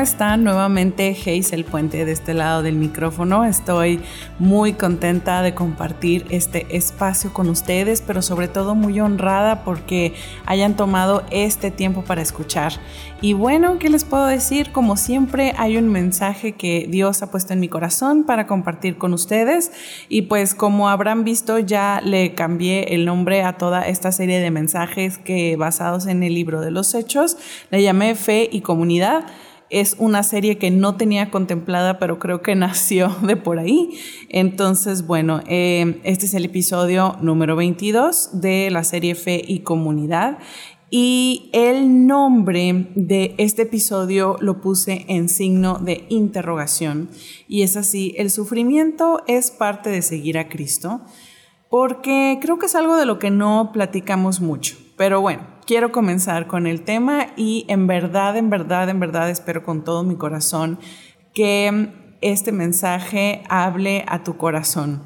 Hola, ¿cómo están? Nuevamente Hazel Puente de este lado del micrófono. Estoy muy contenta de compartir este espacio con ustedes, pero sobre todo muy honrada porque hayan tomado este tiempo para escuchar. Y bueno, ¿qué les puedo decir? Como siempre, hay un mensaje que Dios ha puesto en mi corazón para compartir con ustedes. Y pues como habrán visto, ya le cambié el nombre a toda esta serie de mensajes que basados en el libro de los hechos, le llamé Fe y Comunidad es una serie que no tenía contemplada, pero creo que nació de por ahí. Entonces, bueno, eh, este es el episodio número 22 de la serie Fe y Comunidad. Y el nombre de este episodio lo puse en signo de interrogación. Y es así, el sufrimiento es parte de seguir a Cristo, porque creo que es algo de lo que no platicamos mucho. Pero bueno, quiero comenzar con el tema y en verdad, en verdad, en verdad espero con todo mi corazón que este mensaje hable a tu corazón.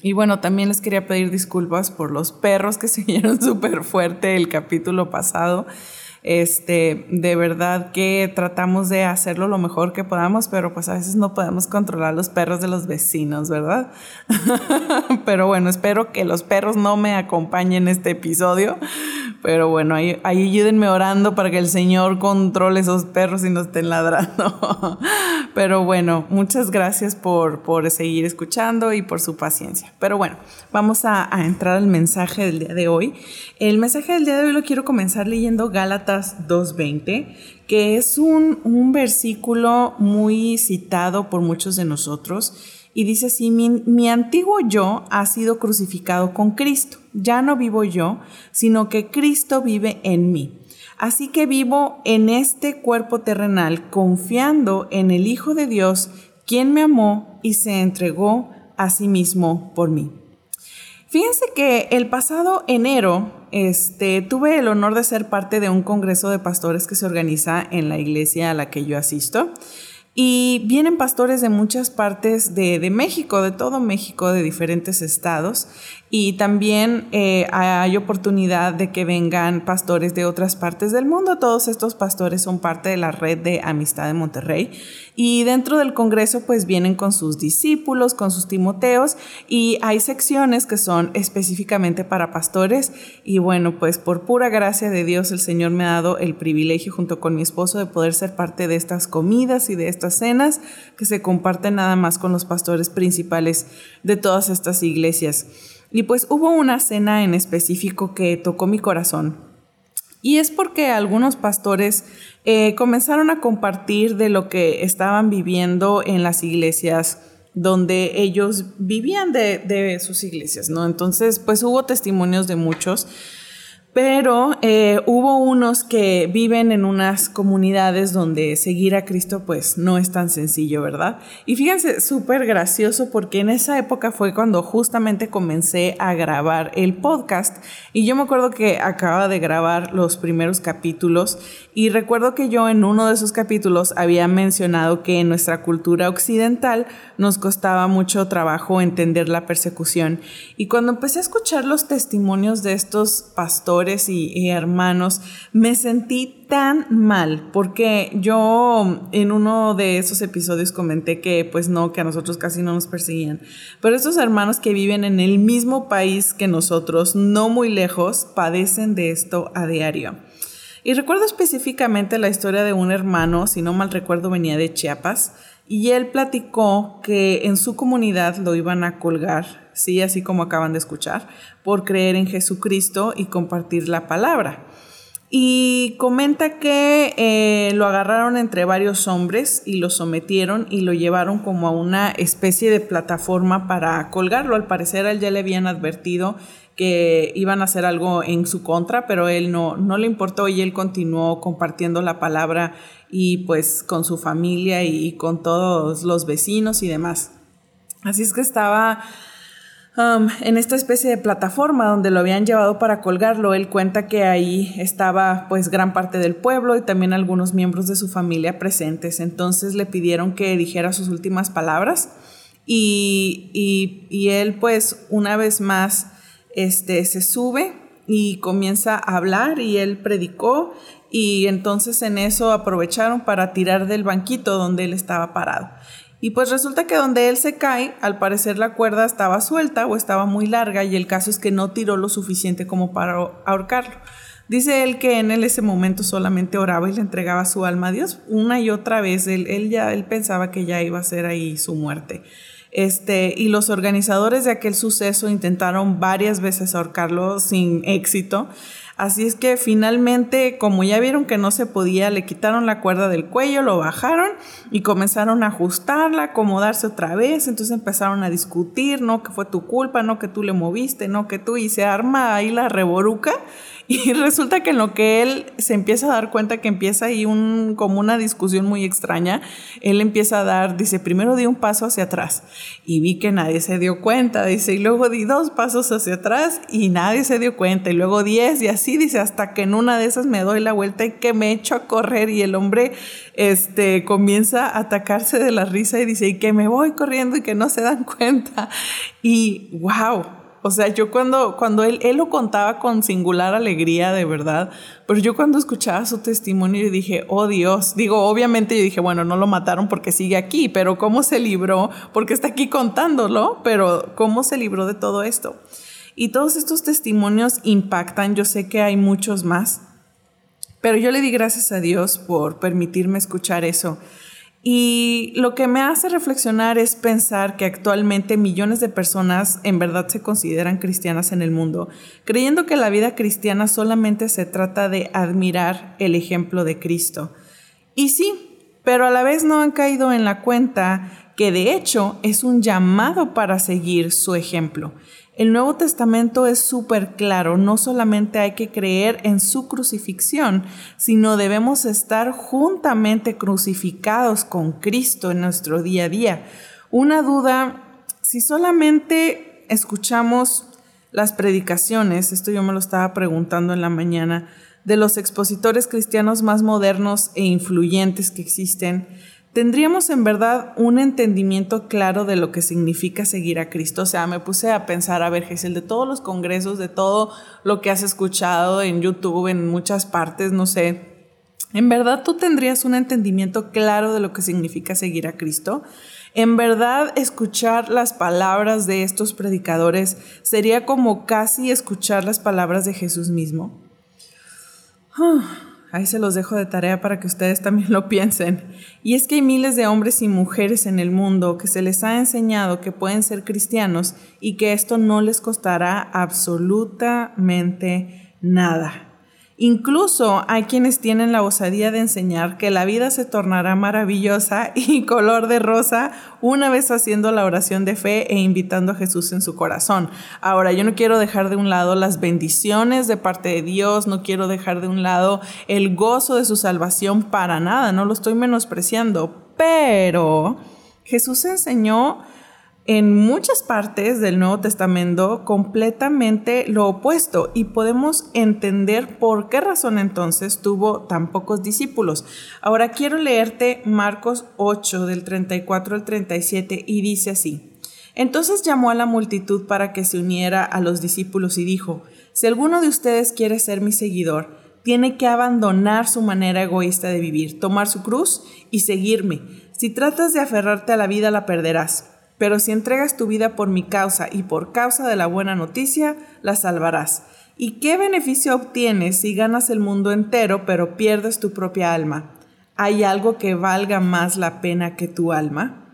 Y bueno, también les quería pedir disculpas por los perros que se vieron súper fuerte el capítulo pasado. Este, de verdad que tratamos de hacerlo lo mejor que podamos, pero pues a veces no podemos controlar los perros de los vecinos, ¿verdad? pero bueno, espero que los perros no me acompañen en este episodio. Pero bueno, ahí, ayúdenme orando para que el Señor controle esos perros y no estén ladrando. pero bueno, muchas gracias por, por seguir escuchando y por su paciencia. Pero bueno, vamos a, a entrar al mensaje del día de hoy. El mensaje del día de hoy lo quiero comenzar leyendo Gálatas 2.20, que es un, un, versículo muy citado por muchos de nosotros y dice así, mi, mi antiguo yo ha sido crucificado con Cristo, ya no vivo yo, sino que Cristo vive en mí. Así que vivo en este cuerpo terrenal confiando en el Hijo de Dios, quien me amó y se entregó a sí mismo por mí. Fíjense que el pasado enero este, tuve el honor de ser parte de un congreso de pastores que se organiza en la iglesia a la que yo asisto. Y vienen pastores de muchas partes de, de México, de todo México, de diferentes estados. Y también eh, hay oportunidad de que vengan pastores de otras partes del mundo. Todos estos pastores son parte de la red de Amistad de Monterrey. Y dentro del Congreso pues vienen con sus discípulos, con sus Timoteos y hay secciones que son específicamente para pastores. Y bueno, pues por pura gracia de Dios el Señor me ha dado el privilegio junto con mi esposo de poder ser parte de estas comidas y de estas cenas que se comparten nada más con los pastores principales de todas estas iglesias. Y pues hubo una cena en específico que tocó mi corazón. Y es porque algunos pastores eh, comenzaron a compartir de lo que estaban viviendo en las iglesias donde ellos vivían de, de sus iglesias, ¿no? Entonces, pues hubo testimonios de muchos pero eh, hubo unos que viven en unas comunidades donde seguir a Cristo pues no es tan sencillo, ¿verdad? Y fíjense, súper gracioso porque en esa época fue cuando justamente comencé a grabar el podcast y yo me acuerdo que acababa de grabar los primeros capítulos y recuerdo que yo en uno de esos capítulos había mencionado que en nuestra cultura occidental nos costaba mucho trabajo entender la persecución y cuando empecé a escuchar los testimonios de estos pastores, y, hermanos, me sentí tan mal porque yo en uno de esos episodios comenté que pues no, que a nosotros casi no nos perseguían. Pero estos hermanos que viven en el mismo país que nosotros, no muy lejos, padecen de esto a diario. Y recuerdo específicamente la historia de un hermano, si no mal recuerdo venía de Chiapas, y él platicó que en su comunidad lo iban a colgar, sí, así como acaban de escuchar, por creer en Jesucristo y compartir la palabra. Y comenta que eh, lo agarraron entre varios hombres y lo sometieron y lo llevaron como a una especie de plataforma para colgarlo. Al parecer a él ya le habían advertido que iban a hacer algo en su contra, pero él no, no le importó y él continuó compartiendo la palabra y pues con su familia y con todos los vecinos y demás. Así es que estaba en esta especie de plataforma donde lo habían llevado para colgarlo. Él cuenta que ahí estaba pues gran parte del pueblo y también algunos miembros de su familia presentes. Entonces le pidieron que dijera sus últimas palabras y, y, y él pues una vez más este, se sube y comienza a hablar y él predicó y entonces en eso aprovecharon para tirar del banquito donde él estaba parado. Y pues resulta que donde él se cae, al parecer la cuerda estaba suelta o estaba muy larga y el caso es que no tiró lo suficiente como para ahorcarlo. Dice él que en ese momento solamente oraba y le entregaba su alma a Dios una y otra vez. Él, él ya él pensaba que ya iba a ser ahí su muerte. Este, y los organizadores de aquel suceso intentaron varias veces ahorcarlo sin éxito. Así es que finalmente, como ya vieron que no se podía, le quitaron la cuerda del cuello, lo bajaron y comenzaron a ajustarla, acomodarse otra vez. Entonces empezaron a discutir, no que fue tu culpa, no que tú le moviste, no que tú, y se arma ahí la reboruca. Y resulta que en lo que él se empieza a dar cuenta que empieza ahí un, como una discusión muy extraña, él empieza a dar, dice, primero di un paso hacia atrás y vi que nadie se dio cuenta, dice, y luego di dos pasos hacia atrás y nadie se dio cuenta, y luego diez y así, dice, hasta que en una de esas me doy la vuelta y que me echo a correr y el hombre este, comienza a atacarse de la risa y dice, y que me voy corriendo y que no se dan cuenta. Y wow, o sea, yo cuando, cuando él, él lo contaba con singular alegría, de verdad, pero yo cuando escuchaba su testimonio dije, oh Dios, digo, obviamente yo dije, bueno, no lo mataron porque sigue aquí, pero ¿cómo se libró? Porque está aquí contándolo, pero ¿cómo se libró de todo esto? Y todos estos testimonios impactan, yo sé que hay muchos más, pero yo le di gracias a Dios por permitirme escuchar eso y lo que me hace reflexionar es pensar que actualmente millones de personas en verdad se consideran cristianas en el mundo, creyendo que la vida cristiana solamente se trata de admirar el ejemplo de Cristo. Y sí, pero a la vez no han caído en la cuenta que de hecho es un llamado para seguir su ejemplo. El Nuevo Testamento es súper claro, no solamente hay que creer en su crucifixión, sino debemos estar juntamente crucificados con Cristo en nuestro día a día. Una duda, si solamente escuchamos las predicaciones, esto yo me lo estaba preguntando en la mañana, de los expositores cristianos más modernos e influyentes que existen, tendríamos en verdad un entendimiento claro de lo que significa seguir a Cristo. O sea, me puse a pensar, a ver, Giselle, de todos los congresos, de todo lo que has escuchado en YouTube, en muchas partes, no sé, ¿en verdad tú tendrías un entendimiento claro de lo que significa seguir a Cristo? En verdad, escuchar las palabras de estos predicadores sería como casi escuchar las palabras de Jesús mismo. Ah. Ahí se los dejo de tarea para que ustedes también lo piensen. Y es que hay miles de hombres y mujeres en el mundo que se les ha enseñado que pueden ser cristianos y que esto no les costará absolutamente nada. Incluso hay quienes tienen la osadía de enseñar que la vida se tornará maravillosa y color de rosa una vez haciendo la oración de fe e invitando a Jesús en su corazón. Ahora, yo no quiero dejar de un lado las bendiciones de parte de Dios, no quiero dejar de un lado el gozo de su salvación para nada, no lo estoy menospreciando, pero Jesús enseñó en muchas partes del Nuevo Testamento completamente lo opuesto y podemos entender por qué razón entonces tuvo tan pocos discípulos. Ahora quiero leerte Marcos 8 del 34 al 37 y dice así. Entonces llamó a la multitud para que se uniera a los discípulos y dijo, si alguno de ustedes quiere ser mi seguidor, tiene que abandonar su manera egoísta de vivir, tomar su cruz y seguirme. Si tratas de aferrarte a la vida, la perderás pero si entregas tu vida por mi causa y por causa de la buena noticia, la salvarás. ¿Y qué beneficio obtienes si ganas el mundo entero pero pierdes tu propia alma? ¿Hay algo que valga más la pena que tu alma?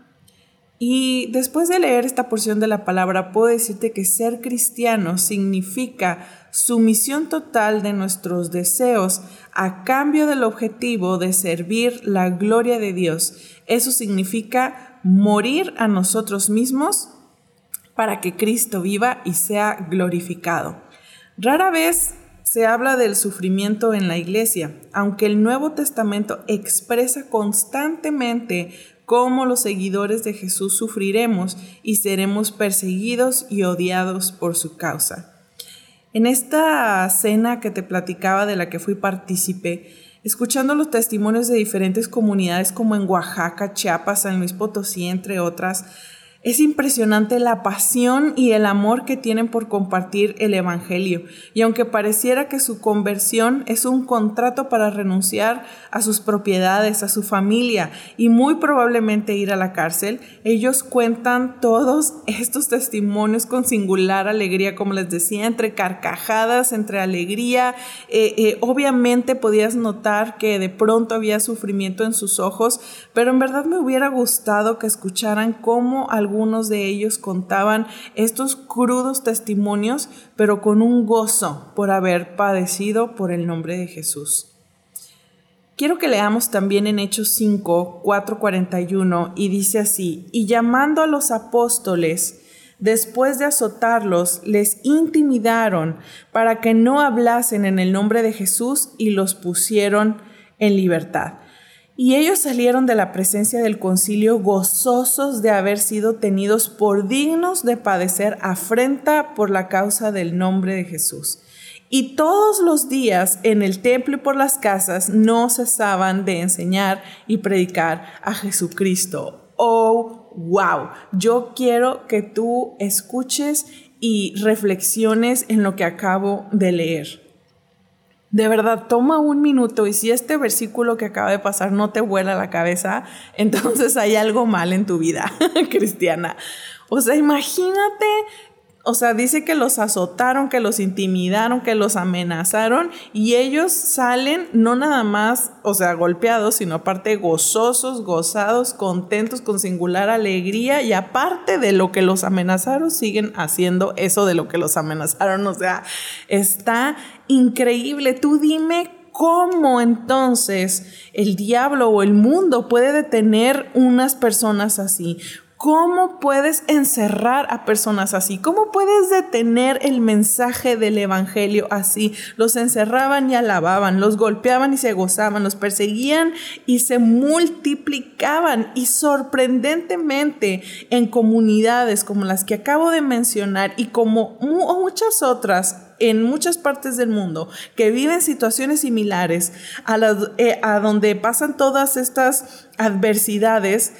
Y después de leer esta porción de la palabra, puedo decirte que ser cristiano significa sumisión total de nuestros deseos a cambio del objetivo de servir la gloria de Dios. Eso significa morir a nosotros mismos para que Cristo viva y sea glorificado. Rara vez se habla del sufrimiento en la iglesia, aunque el Nuevo Testamento expresa constantemente cómo los seguidores de Jesús sufriremos y seremos perseguidos y odiados por su causa. En esta cena que te platicaba de la que fui partícipe, escuchando los testimonios de diferentes comunidades como en Oaxaca, Chiapas, San Luis Potosí, entre otras, Es impresionante la pasión y el amor que tienen por compartir el Evangelio. Y aunque pareciera que su conversión es un contrato para renunciar a sus propiedades, a su familia y muy probablemente ir a la cárcel, ellos cuentan todos estos testimonios con singular alegría, como les decía, entre carcajadas, entre alegría. Eh, eh, obviamente podías notar que de pronto había sufrimiento en sus ojos, pero en verdad me hubiera gustado que escucharan cómo algún algunos de ellos contaban estos crudos testimonios, pero con un gozo por haber padecido por el nombre de Jesús. Quiero que leamos también en Hechos 5, 4, 41 y dice así, y llamando a los apóstoles, después de azotarlos, les intimidaron para que no hablasen en el nombre de Jesús y los pusieron en libertad. Y ellos salieron de la presencia del concilio gozosos de haber sido tenidos por dignos de padecer afrenta por la causa del nombre de Jesús. Y todos los días en el templo y por las casas no cesaban de enseñar y predicar a Jesucristo. Oh, wow. Yo quiero que tú escuches y reflexiones en lo que acabo de leer. De verdad, toma un minuto y si este versículo que acaba de pasar no te vuela la cabeza, entonces hay algo mal en tu vida cristiana. O sea, imagínate o sea, dice que los azotaron, que los intimidaron, que los amenazaron y ellos salen no nada más, o sea, golpeados, sino aparte gozosos, gozados, contentos, con singular alegría y aparte de lo que los amenazaron, siguen haciendo eso de lo que los amenazaron. O sea, está increíble. Tú dime ¿Cómo entonces el diablo o el mundo puede detener unas personas así? ¿Cómo puedes encerrar a personas así? ¿Cómo puedes detener el mensaje del Evangelio así? Los encerraban y alababan, los golpeaban y se gozaban, los perseguían y se multiplicaban. Y sorprendentemente en comunidades como las que acabo de mencionar y como muchas otras en muchas partes del mundo que viven situaciones similares a, eh, a donde pasan todas estas adversidades,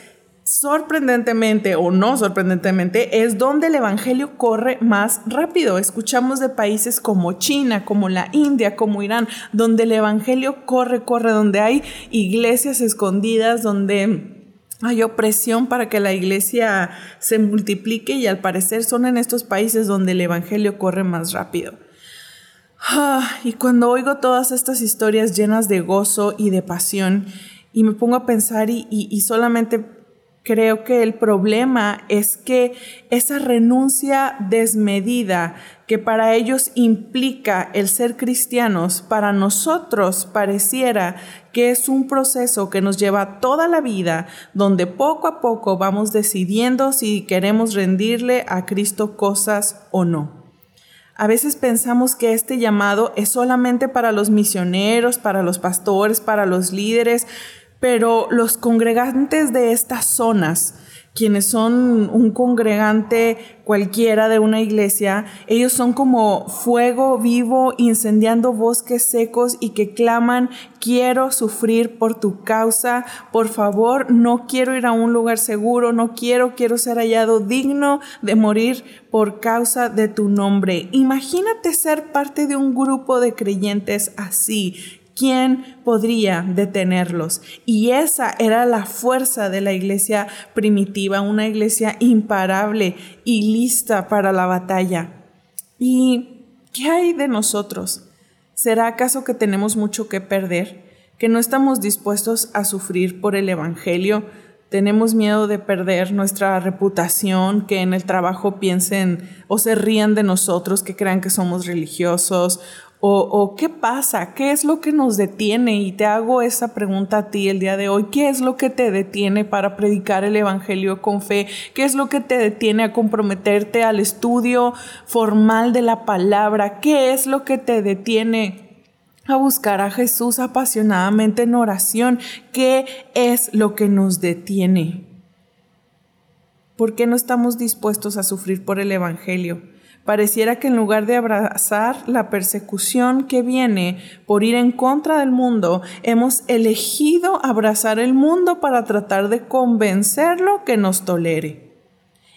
sorprendentemente o no sorprendentemente, es donde el Evangelio corre más rápido. Escuchamos de países como China, como la India, como Irán, donde el Evangelio corre, corre, donde hay iglesias escondidas, donde hay opresión para que la iglesia se multiplique y al parecer son en estos países donde el Evangelio corre más rápido. Ah, y cuando oigo todas estas historias llenas de gozo y de pasión, y me pongo a pensar y, y solamente Creo que el problema es que esa renuncia desmedida que para ellos implica el ser cristianos, para nosotros pareciera que es un proceso que nos lleva toda la vida, donde poco a poco vamos decidiendo si queremos rendirle a Cristo cosas o no. A veces pensamos que este llamado es solamente para los misioneros, para los pastores, para los líderes, pero los congregantes de estas zonas, quienes son un congregante cualquiera de una iglesia, ellos son como fuego vivo incendiando bosques secos y que claman, quiero sufrir por tu causa, por favor, no quiero ir a un lugar seguro, no quiero, quiero ser hallado digno de morir por causa de tu nombre. Imagínate ser parte de un grupo de creyentes así, ¿quién podría detenerlos? Y esa era la fuerza de la iglesia primitiva, una iglesia imparable y lista para la batalla. ¿Y qué hay de nosotros? ¿Será acaso que tenemos mucho que perder? ¿Que no estamos dispuestos a sufrir por el Evangelio? tenemos miedo de perder nuestra reputación, que en el trabajo piensen o se rían de nosotros, que crean que somos religiosos o, qué pasa? ¿Qué es lo que nos detiene? Y te hago esa pregunta a ti el día de hoy. ¿Qué es lo que te detiene para predicar el Evangelio con fe? ¿Qué es lo que te detiene a comprometerte al estudio formal de la palabra? ¿Qué es lo que te detiene a buscar a Jesús apasionadamente en oración? ¿Qué es lo que nos detiene? ¿Por qué no estamos dispuestos a sufrir por el Evangelio? Pareciera que en lugar de abrazar la persecución que viene por ir en contra del mundo, hemos elegido abrazar el mundo para tratar de convencerlo que nos tolere.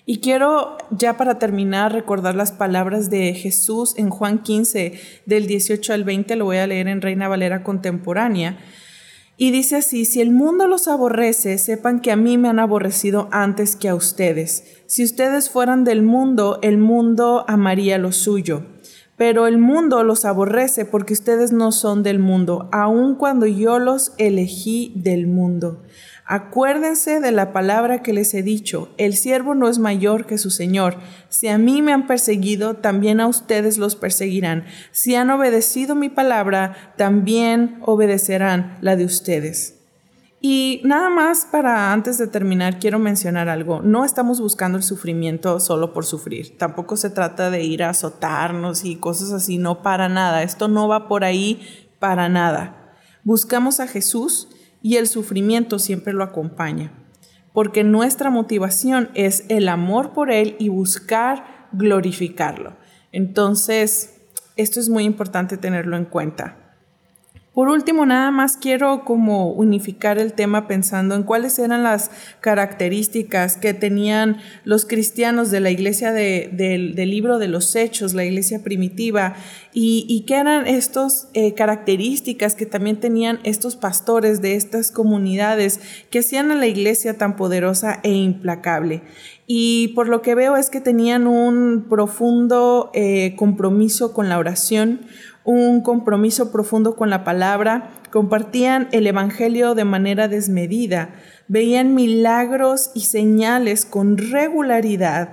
Y quiero ya para terminar recordar las palabras de Jesús en Juan 15 del 18 al 20, lo voy a leer en Reina Valera contemporánea. Y dice así, si el mundo los aborrece, sepan que a mí me han aborrecido antes que a ustedes. Si ustedes fueran del mundo, el mundo amaría lo suyo. Pero el mundo los aborrece porque ustedes no son del mundo, aun cuando yo los elegí del mundo. Acuérdense de la palabra que les he dicho, el siervo no es mayor que su Señor. Si a mí me han perseguido, también a ustedes los perseguirán. Si han obedecido mi palabra, también obedecerán la de ustedes. Y nada más para antes de terminar, quiero mencionar algo. No estamos buscando el sufrimiento solo por sufrir. Tampoco se trata de ir a azotarnos y cosas así, no para nada. Esto no va por ahí para nada. Buscamos a Jesús y el sufrimiento siempre lo acompaña, porque nuestra motivación es el amor por Él y buscar glorificarlo. Entonces, esto es muy importante tenerlo en cuenta. Por último, nada más quiero como unificar el tema pensando en cuáles eran las características que tenían los cristianos de la iglesia del libro de los hechos, la iglesia primitiva, y, qué eran estas eh, características que también tenían estos pastores de estas comunidades que hacían a la iglesia tan poderosa e implacable. Y por lo que veo es que tenían un profundo eh, compromiso con la oración, un compromiso profundo con la palabra, compartían el Evangelio de manera desmedida, veían milagros y señales con regularidad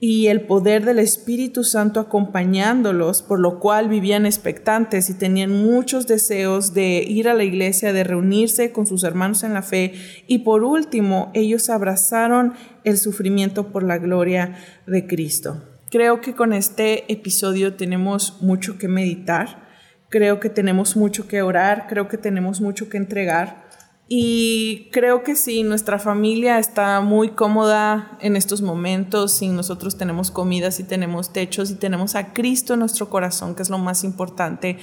y el poder del Espíritu Santo acompañándolos, por lo cual vivían expectantes y tenían muchos deseos de ir a la iglesia, de reunirse con sus hermanos en la fe. Y por último, ellos abrazaron el sufrimiento por la gloria de Cristo. Creo que con este episodio tenemos mucho que meditar, creo que tenemos mucho que orar, creo que tenemos mucho que entregar y creo que si nuestra familia está muy cómoda en estos momentos, si nosotros tenemos comida, si tenemos techos, si tenemos a Cristo en nuestro corazón, que es lo más importante,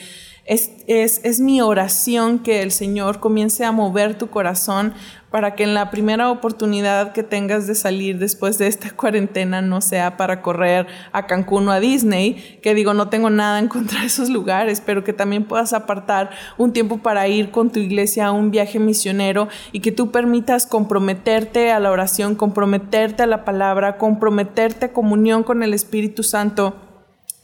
es, es, es, mi oración que el Señor comience a mover tu corazón para que en la primera oportunidad que tengas de salir después de esta cuarentena no sea para correr a Cancún o a Disney, que digo, no tengo nada en contra de esos lugares, pero que también puedas apartar un tiempo para ir con tu iglesia a un viaje misionero y que tú permitas comprometerte a la oración, comprometerte a la palabra, comprometerte a comunión con el Espíritu Santo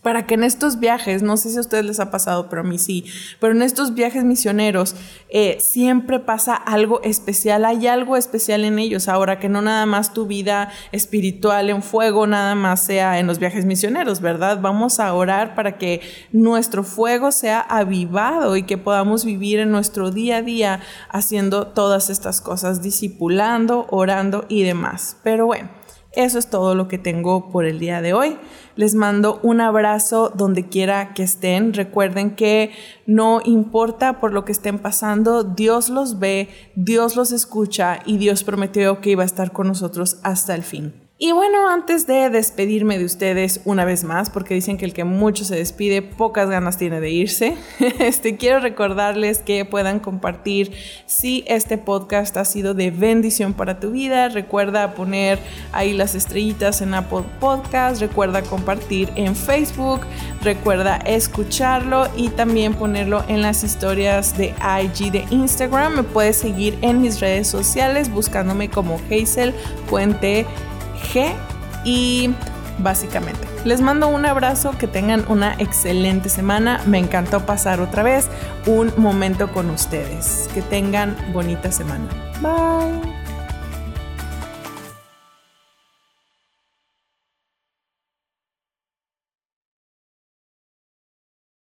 para que en estos viajes, no sé si a ustedes les ha pasado, pero a mí sí, pero en estos viajes misioneros eh, siempre pasa algo especial, hay algo especial en ellos. Ahora que no nada más tu vida espiritual en fuego, nada más sea en los viajes misioneros, ¿verdad? Vamos a orar para que nuestro fuego sea avivado y que podamos vivir en nuestro día a día haciendo todas estas cosas, discipulando, orando y demás. Pero bueno. Eso es todo lo que tengo por el día de hoy. Les mando un abrazo donde quiera que estén. Recuerden que no importa por lo que estén pasando, Dios los ve, Dios los escucha y Dios prometió que iba a estar con nosotros hasta el fin. Y bueno, antes de despedirme de ustedes una vez más, porque dicen que el que mucho se despide, pocas ganas tiene de irse, este, quiero recordarles que puedan compartir si este podcast ha sido de bendición para tu vida. Recuerda poner ahí las estrellitas en Apple Podcast, recuerda compartir en Facebook, recuerda escucharlo y también ponerlo en las historias de IG de Instagram. Me puedes seguir en mis redes sociales buscándome como Hazel Puente Y básicamente. Les mando un abrazo, que tengan una excelente semana. Me encantó pasar otra vez un momento con ustedes. Que tengan bonita semana. Bye.